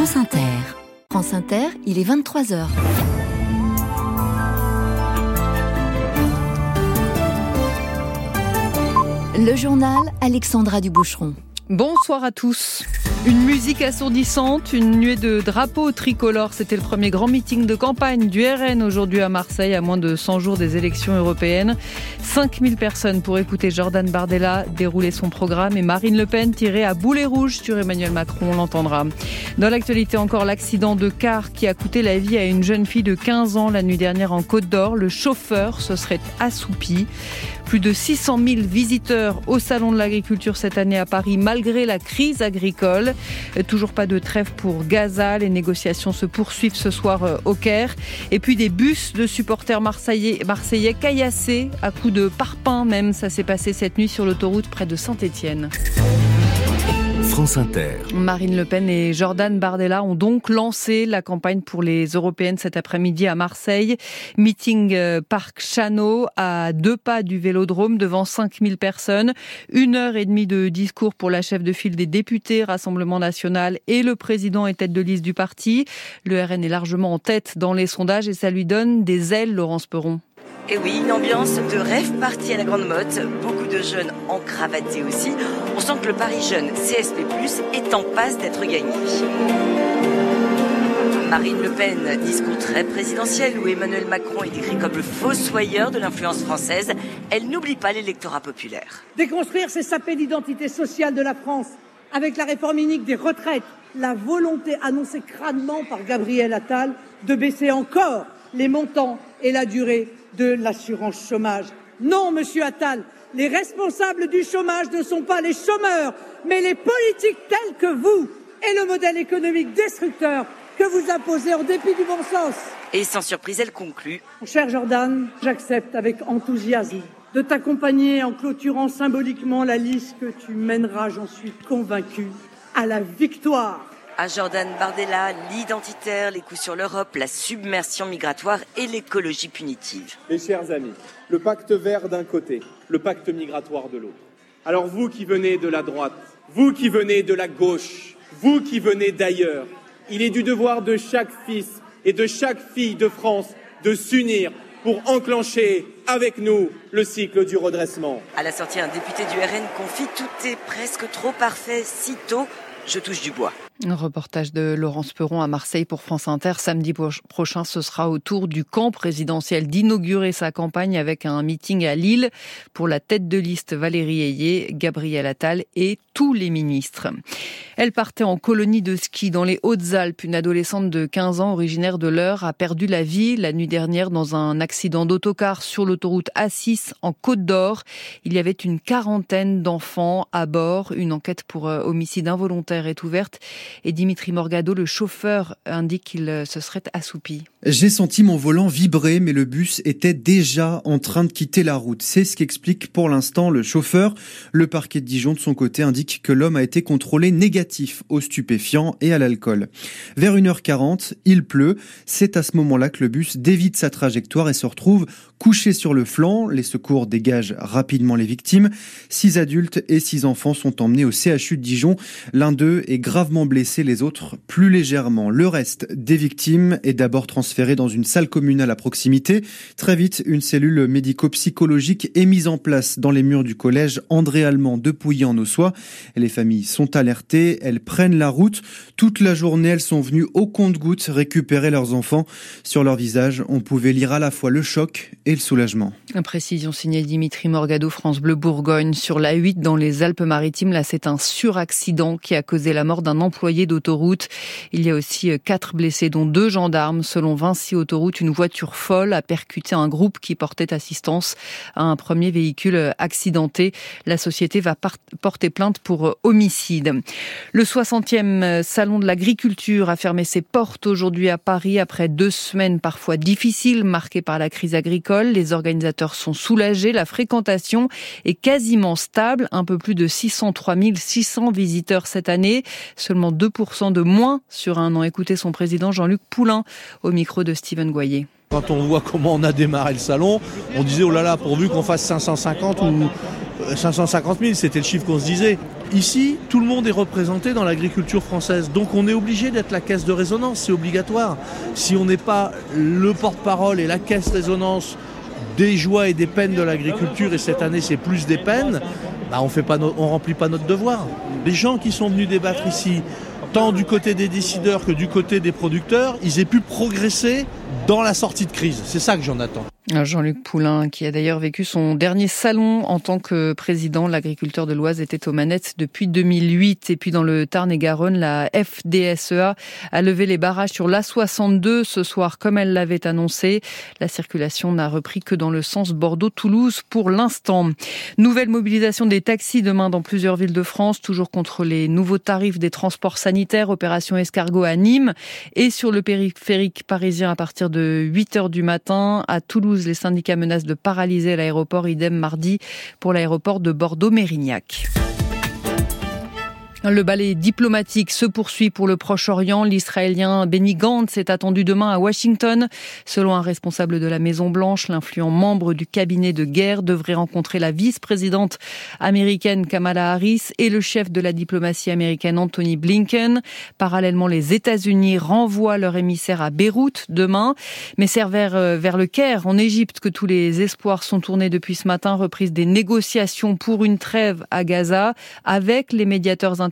France Inter. France Inter, il est 23h. Le journal Alexandra Duboucheron. Bonsoir à tous. Une musique assourdissante, une nuée de drapeaux tricolores. C'était le premier grand meeting de campagne du RN aujourd'hui à Marseille, à moins de 100 jours des élections européennes. 5000 personnes pour écouter Jordan Bardella dérouler son programme et Marine Le Pen tirer à boulet rouge sur Emmanuel Macron, on l'entendra. Dans l'actualité encore, l'accident de car qui a coûté la vie à une jeune fille de 15 ans la nuit dernière en Côte d'Or. Le chauffeur se serait assoupi. Plus de 600 000 visiteurs au Salon de l'Agriculture cette année à Paris, malgré la crise agricole. Toujours pas de trêve pour Gaza. Les négociations se poursuivent ce soir euh, au Caire. Et puis des bus de supporters marseillais, marseillais caillassés à coups de parpaing même. Ça s'est passé cette nuit sur l'autoroute près de Saint-Étienne. Marine Le Pen et Jordan Bardella ont donc lancé la campagne pour les européennes cet après-midi à Marseille. Meeting euh, Parc Chano à deux pas du Vélodrome devant 5000 personnes. Une heure et demie de discours pour la chef de file des députés, Rassemblement National et le président et tête de liste du parti. Le RN est largement en tête dans les sondages et ça lui donne des ailes, Laurence Perron. Et oui, une ambiance de rêve parti à la grande motte, beaucoup de jeunes encravatés aussi. On sent que le Paris Jeune CSP+, est en passe d'être gagné. Marine Le Pen, discours très présidentiel où Emmanuel Macron est décrit comme le fossoyeur de l'influence française. Elle n'oublie pas l'électorat populaire. Déconstruire, c'est saper l'identité sociale de la France avec la réforme unique des retraites, la volonté annoncée crânement par Gabriel Attal de baisser encore les montants et la durée de l'assurance chômage. Non, monsieur Attal, les responsables du chômage ne sont pas les chômeurs, mais les politiques telles que vous et le modèle économique destructeur que vous imposez en dépit du bon sens. Et sans surprise, elle conclut. Mon cher Jordan, j'accepte avec enthousiasme de t'accompagner en clôturant symboliquement la liste que tu mèneras, j'en suis convaincu, à la victoire à Jordan Bardella, l'identitaire, les coups sur l'Europe, la submersion migratoire et l'écologie punitive. Mes chers amis, le pacte vert d'un côté, le pacte migratoire de l'autre. Alors vous qui venez de la droite, vous qui venez de la gauche, vous qui venez d'ailleurs, il est du devoir de chaque fils et de chaque fille de France de s'unir pour enclencher avec nous le cycle du redressement. À la sortie, un député du RN confie Tout est presque trop parfait si tôt. Je touche du bois. Un reportage de Laurence Perron à Marseille pour France Inter. Samedi prochain, ce sera au tour du camp présidentiel d'inaugurer sa campagne avec un meeting à Lille pour la tête de liste Valérie Ayé, Gabriel Attal et tous les ministres. Elle partait en colonie de ski dans les Hautes-Alpes. Une adolescente de 15 ans originaire de l'Eure a perdu la vie la nuit dernière dans un accident d'autocar sur l'autoroute A6 en Côte d'Or. Il y avait une quarantaine d'enfants à bord. Une enquête pour euh, homicide involontaire est ouverte et Dimitri Morgado, le chauffeur, indique qu'il euh, se serait assoupi. J'ai senti mon volant vibrer, mais le bus était déjà en train de quitter la route. C'est ce qu'explique pour l'instant le chauffeur. Le parquet de Dijon, de son côté, indique que l'homme a été contrôlé négatif aux stupéfiants et à l'alcool. Vers 1h40, il pleut. C'est à ce moment-là que le bus dévite sa trajectoire et se retrouve couché sur le flanc. Les secours dégagent rapidement les victimes. Six adultes et six enfants sont emmenés au CHU de Dijon. L'un d'eux est gravement blessé, les autres plus légèrement. Le reste des victimes est d'abord transféré dans une salle communale à proximité. Très vite, une cellule médico-psychologique est mise en place dans les murs du collège André Allemand de Pouilly-en-Ossois. Les familles sont alertées, elles prennent la route. Toute la journée, elles sont venues au compte-gouttes récupérer leurs enfants. Sur leur visage, on pouvait lire à la fois le choc et le soulagement. Précision signée Dimitri Morgado, France Bleu Bourgogne. Sur la 8 dans les Alpes-Maritimes, là c'est un suraccident qui a causé la mort d'un employé d'autoroute. Il y a aussi quatre blessés, dont deux gendarmes. Selon Vinci Autoroute, une voiture folle a percuté un groupe qui portait assistance à un premier véhicule accidenté. La société va porter plainte pour homicide. Le 60e salon de l'agriculture a fermé ses portes aujourd'hui à Paris après deux semaines parfois difficiles marquées par la crise agricole. Les organisateurs sont soulagés. La fréquentation est quasiment stable. Un peu plus de 603 600 visiteurs cette année. Seulement 2% de moins sur un an. Écoutez son président Jean-Luc Poulain au micro de Steven Goyer. Quand on voit comment on a démarré le salon, on disait oh là là, pourvu qu'on fasse 550 ou 550 euh, 000, c'était le chiffre qu'on se disait. Ici, tout le monde est représenté dans l'agriculture française. Donc on est obligé d'être la caisse de résonance, c'est obligatoire. Si on n'est pas le porte-parole et la caisse résonance des joies et des peines de l'agriculture, et cette année c'est plus des peines, bah on on remplit pas notre devoir. Les gens qui sont venus débattre ici, tant du côté des décideurs que du côté des producteurs, ils aient pu progresser dans la sortie de crise. C'est ça que j'en attends. Jean-Luc Poulain, qui a d'ailleurs vécu son dernier salon en tant que président, l'agriculteur de l'Oise était aux manettes depuis 2008. Et puis dans le Tarn-et-Garonne, la FDSEA a levé les barrages sur l'A62 ce soir, comme elle l'avait annoncé. La circulation n'a repris que dans le sens Bordeaux-Toulouse pour l'instant. Nouvelle mobilisation des taxis demain dans plusieurs villes de France, toujours contre les nouveaux tarifs des transports sanitaires, opération escargot à Nîmes et sur le périphérique parisien à partir de 8 heures du matin à Toulouse les syndicats menacent de paralyser l'aéroport, idem mardi pour l'aéroport de Bordeaux-Mérignac. Le ballet diplomatique se poursuit pour le Proche-Orient. L'Israélien Benny Gantz est attendu demain à Washington. Selon un responsable de la Maison-Blanche, l'influent membre du cabinet de guerre devrait rencontrer la vice-présidente américaine Kamala Harris et le chef de la diplomatie américaine Anthony Blinken. Parallèlement, les États-Unis renvoient leur émissaire à Beyrouth demain, mais c'est vers, euh, vers le Caire, en Égypte, que tous les espoirs sont tournés depuis ce matin. Reprise des négociations pour une trêve à Gaza avec les médiateurs internationaux,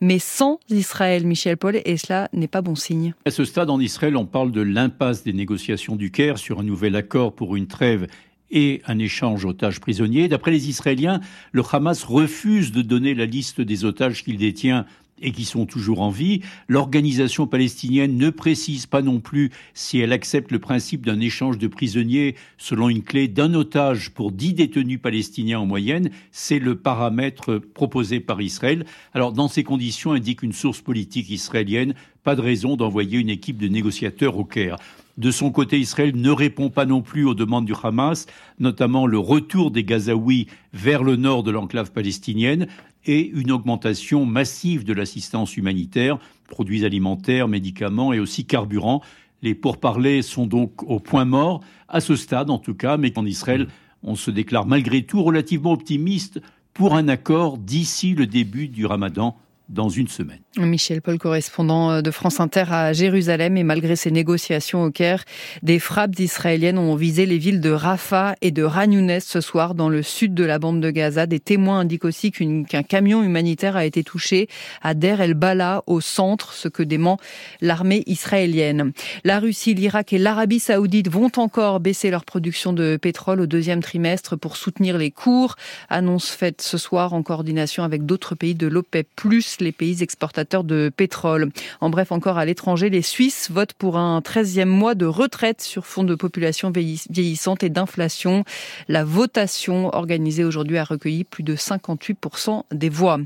mais sans Israël, Michel Paul, et cela n'est pas bon signe. À ce stade, en Israël, on parle de l'impasse des négociations du Caire sur un nouvel accord pour une trêve et un échange otages prisonniers. D'après les Israéliens, le Hamas refuse de donner la liste des otages qu'il détient et qui sont toujours en vie. L'organisation palestinienne ne précise pas non plus si elle accepte le principe d'un échange de prisonniers selon une clé d'un otage pour dix détenus palestiniens en moyenne. C'est le paramètre proposé par Israël. Alors, dans ces conditions, indique une source politique israélienne, pas de raison d'envoyer une équipe de négociateurs au Caire. De son côté, Israël ne répond pas non plus aux demandes du Hamas, notamment le retour des Gazaouis vers le nord de l'enclave palestinienne et une augmentation massive de l'assistance humanitaire, produits alimentaires, médicaments et aussi carburant. Les pourparlers sont donc au point mort, à ce stade en tout cas, mais en Israël, on se déclare malgré tout relativement optimiste pour un accord d'ici le début du ramadan dans une semaine. Michel Paul, correspondant euh, de France Inter à Jérusalem, et malgré ces négociations au Caire, des frappes israéliennes ont visé les villes de Rafah et de Ranounès ce soir dans le sud de la bande de Gaza. Des témoins indiquent aussi qu'un camion humanitaire a été touché à Der el-Bala au centre, ce que dément l'armée israélienne. La Russie, l'Irak et l'Arabie saoudite vont encore baisser leur production de pétrole au deuxième trimestre pour soutenir les cours. Annonce faite ce soir en coordination avec d'autres pays de l'OPEP+, les pays exportateurs de pétrole. En bref, encore à l'étranger, les Suisses votent pour un 13e mois de retraite sur fond de population vieillissante et d'inflation. La votation organisée aujourd'hui a recueilli plus de 58% des voix.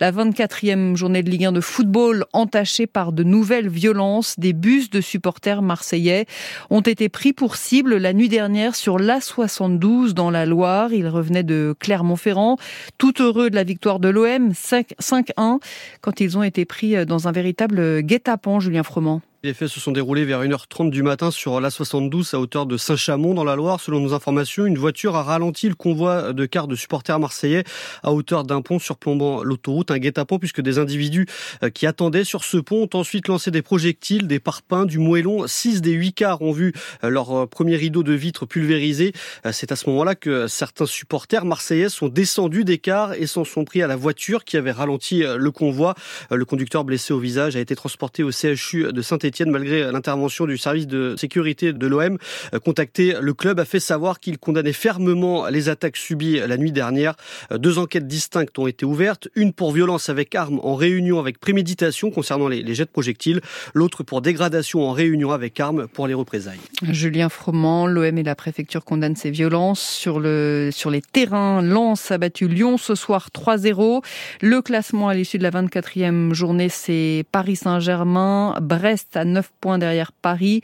La 24e journée de Ligue 1 de football entachée par de nouvelles violences. Des bus de supporters marseillais ont été pris pour cible la nuit dernière sur l'A72 dans la Loire. Ils revenaient de Clermont-Ferrand, tout heureux de la victoire de l'OM 5-1 quand ils ont été pris dans un véritable guet-apens, Julien Froment. Les faits se sont déroulés vers 1h30 du matin sur l'A72 à hauteur de Saint-Chamond dans la Loire. Selon nos informations, une voiture a ralenti le convoi de cars de supporters marseillais à hauteur d'un pont surplombant l'autoroute, un guet-apens puisque des individus euh, qui attendaient sur ce pont ont ensuite lancé des projectiles, des parpaings, du moellon. Six des huit cars ont vu euh, leur euh, premier rideau de vitre pulvérisé. C'est à ce moment-là que certains supporters marseillais sont descendus des cars et s'en sont pris à la voiture qui avait ralenti le convoi. Le conducteur blessé au visage a été transporté au CHU de Saint-Étienne malgré l'intervention du service de sécurité de l'OM. Euh, contacté, le club a fait savoir qu'il condamnait fermement les attaques subies la nuit dernière. Euh, deux enquêtes distinctes ont été ouvertes, une pour violence avec arme en réunion avec préméditation concernant les, jets de projectiles, l'autre pour dégradation en réunion avec arme pour les représailles. Julien Froment, l'OM et la préfecture condamnent ces violences sur, le, sur les terrains. Lens a battu Lyon ce soir 3-0. Le classement à l'issue de la 24e journée, c'est Paris Saint-Germain, Brest, 9 points derrière Paris.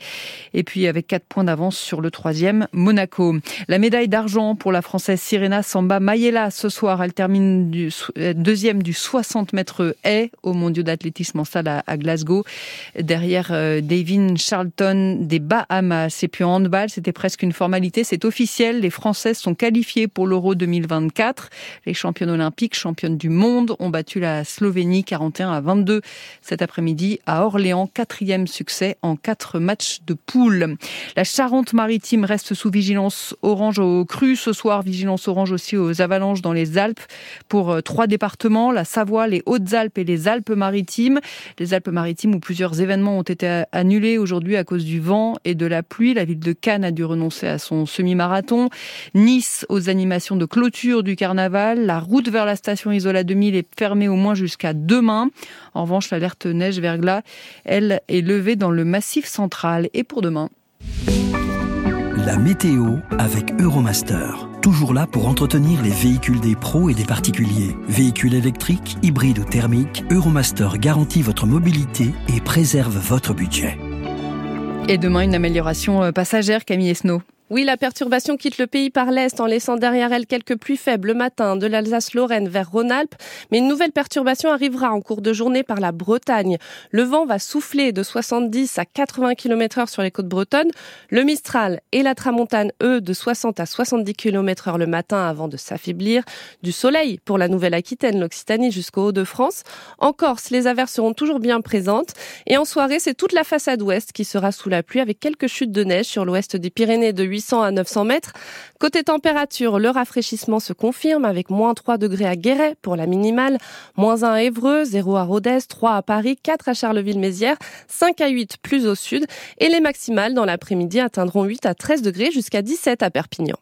Et puis avec 4 points d'avance sur le troisième, Monaco. La médaille d'argent pour la Française Sirena Samba Mayela ce soir. Elle termine du, euh, deuxième du 60 mètres haies au mondiaux d'athlétisme en salle à, Glasgow. Derrière euh, Davin Charlton des Bahamas. Et puis en handball, c'était presque une formalité. C'est officiel. Les Françaises sont qualifiées pour l'Euro 2024. Les championnes olympiques, championnes du monde, ont battu la Slovénie 41 à 22 cet après-midi à Orléans. Quatrième succès en quatre matchs de poule. La Charente-Maritime reste sous vigilance orange au cru ce soir. Vigilance orange aussi aux avalanches dans les Alpes pour euh, trois départements, la Savoie, les Hautes-Alpes et les Alpes-Maritimes. Les Alpes-Maritimes où plusieurs événements ont été annulés aujourd'hui à cause du vent et de la pluie. La ville de Cannes a dû renoncer à son semi-marathon. Nice aux animations de clôture du carnaval. La route vers la station Isola 2000 est fermée au moins jusqu'à demain. En revanche, l'alerte neige-verglas, elle, est levée dans le massif central. Et pour demain. La météo avec Euromaster. Toujours là pour entretenir les véhicules des pros et des particuliers. Véhicules électriques, hybrides ou thermiques, Euromaster garantit votre mobilité et préserve votre budget. Et demain, une amélioration euh, passagère, Camille Esnault. Oui, la perturbation quitte le pays par l'est en laissant derrière elle quelques pluies faibles le matin de l'Alsace-Lorraine vers Rhône-Alpes. Mais une nouvelle perturbation arrivera en cours de journée par la Bretagne. Le vent va souffler de 70 à 80 km heure sur les côtes bretonnes. Le Mistral et la Tramontane, eux, de 60 à 70 km heure le matin avant de s'affaiblir. Du soleil pour la Nouvelle-Aquitaine, l'Occitanie jusqu'au Haut-de-France. En Corse, les averses seront toujours bien présentes. Et en soirée, c'est toute la façade ouest qui sera sous la pluie avec quelques chutes de neige sur l'ouest des Pyrénées de 8 à 900 mètres. Côté température, le rafraîchissement se confirme avec moins 3 degrés à Guéret pour la minimale, moins 1 à Évreux, 0 à Rodez, 3 à Paris, 4 à Charleville-Mézières, 5 à 8 plus au sud et les maximales dans l'après-midi atteindront 8 à 13 degrés jusqu'à 17 à Perpignan.